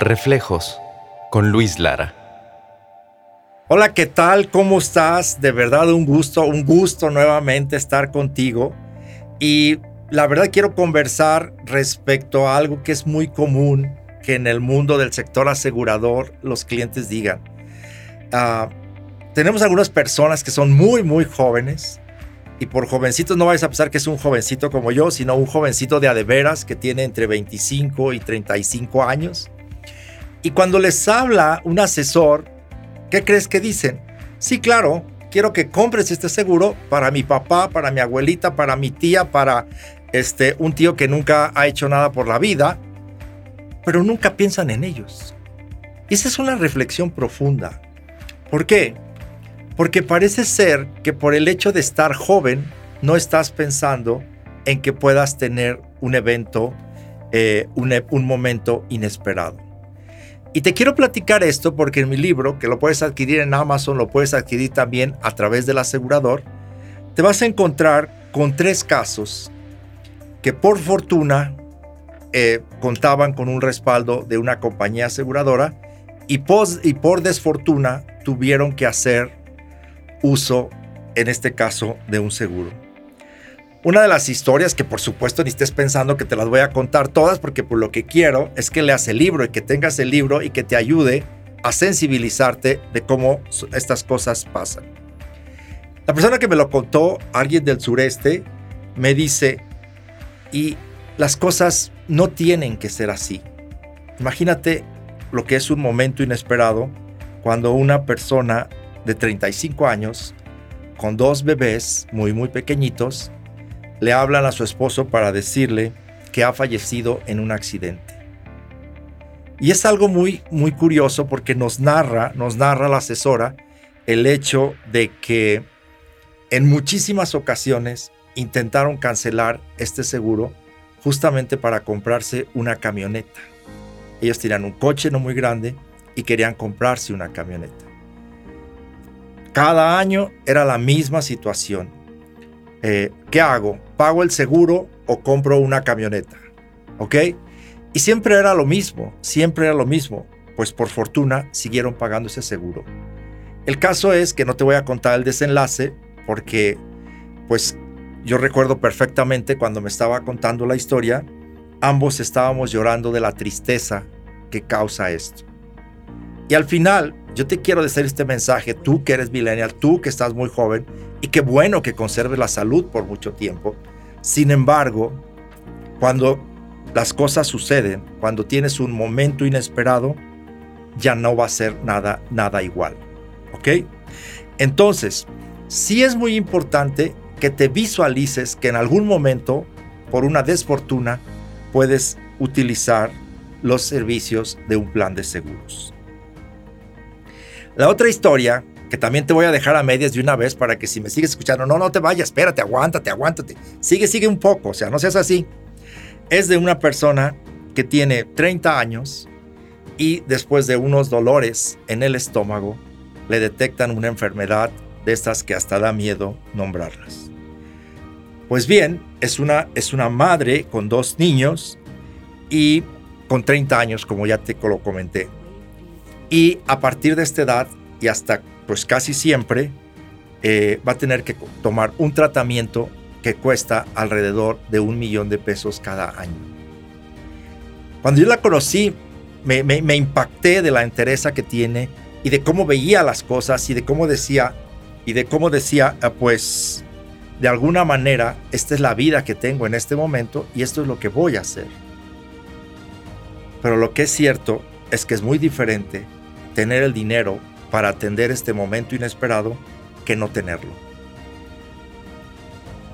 Reflejos con Luis Lara. Hola, ¿qué tal? ¿Cómo estás? De verdad un gusto, un gusto nuevamente estar contigo. Y la verdad quiero conversar respecto a algo que es muy común que en el mundo del sector asegurador los clientes digan. Ah, tenemos algunas personas que son muy, muy jóvenes. Y por jovencitos no vais a pensar que es un jovencito como yo, sino un jovencito de adeveras que tiene entre 25 y 35 años y cuando les habla un asesor, ¿qué crees que dicen? Sí, claro, quiero que compres este seguro para mi papá, para mi abuelita, para mi tía, para este, un tío que nunca ha hecho nada por la vida, pero nunca piensan en ellos. Y esa es una reflexión profunda. ¿Por qué? Porque parece ser que por el hecho de estar joven, no estás pensando en que puedas tener un evento, eh, un momento inesperado. Y te quiero platicar esto porque en mi libro, que lo puedes adquirir en Amazon, lo puedes adquirir también a través del asegurador, te vas a encontrar con tres casos que por fortuna eh, contaban con un respaldo de una compañía aseguradora y, y por desfortuna tuvieron que hacer uso, en este caso, de un seguro. Una de las historias que por supuesto ni estés pensando que te las voy a contar todas porque por lo que quiero es que leas el libro y que tengas el libro y que te ayude a sensibilizarte de cómo estas cosas pasan. La persona que me lo contó, alguien del sureste, me dice, y las cosas no tienen que ser así. Imagínate lo que es un momento inesperado cuando una persona de 35 años, con dos bebés muy, muy pequeñitos, le hablan a su esposo para decirle que ha fallecido en un accidente. Y es algo muy, muy curioso porque nos narra, nos narra la asesora el hecho de que en muchísimas ocasiones intentaron cancelar este seguro justamente para comprarse una camioneta. Ellos tenían un coche no muy grande y querían comprarse una camioneta. Cada año era la misma situación. Eh, ¿qué hago? ¿Pago el seguro o compro una camioneta? ¿Ok? Y siempre era lo mismo, siempre era lo mismo, pues por fortuna siguieron pagando ese seguro. El caso es que no te voy a contar el desenlace porque pues yo recuerdo perfectamente cuando me estaba contando la historia, ambos estábamos llorando de la tristeza que causa esto. Y al final, yo te quiero decir este mensaje, tú que eres millennial, tú que estás muy joven, y qué bueno que conserves la salud por mucho tiempo. Sin embargo, cuando las cosas suceden, cuando tienes un momento inesperado, ya no va a ser nada, nada igual. ¿Ok? Entonces, sí es muy importante que te visualices que en algún momento, por una desfortuna, puedes utilizar los servicios de un plan de seguros. La otra historia que también te voy a dejar a medias de una vez para que si me sigues escuchando, no, no te vayas, espérate, aguántate, aguántate. Sigue, sigue un poco, o sea, no seas así. Es de una persona que tiene 30 años y después de unos dolores en el estómago, le detectan una enfermedad de estas que hasta da miedo nombrarlas. Pues bien, es una, es una madre con dos niños y con 30 años, como ya te lo comenté. Y a partir de esta edad y hasta pues casi siempre eh, va a tener que tomar un tratamiento que cuesta alrededor de un millón de pesos cada año. Cuando yo la conocí, me, me, impacté de la entereza que tiene y de cómo veía las cosas y de cómo decía, y de cómo decía, ah, pues de alguna manera, esta es la vida que tengo en este momento y esto es lo que voy a hacer. Pero lo que es cierto es que es muy diferente tener el dinero para atender este momento inesperado que no tenerlo.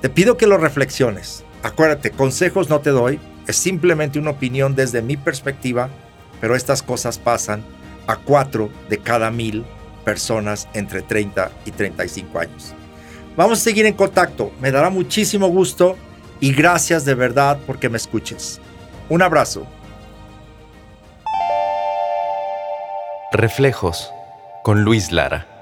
Te pido que lo reflexiones. Acuérdate, consejos no te doy, es simplemente una opinión desde mi perspectiva, pero estas cosas pasan a cuatro de cada mil personas entre 30 y 35 años. Vamos a seguir en contacto, me dará muchísimo gusto y gracias de verdad porque me escuches. Un abrazo. Reflejos con Luis Lara.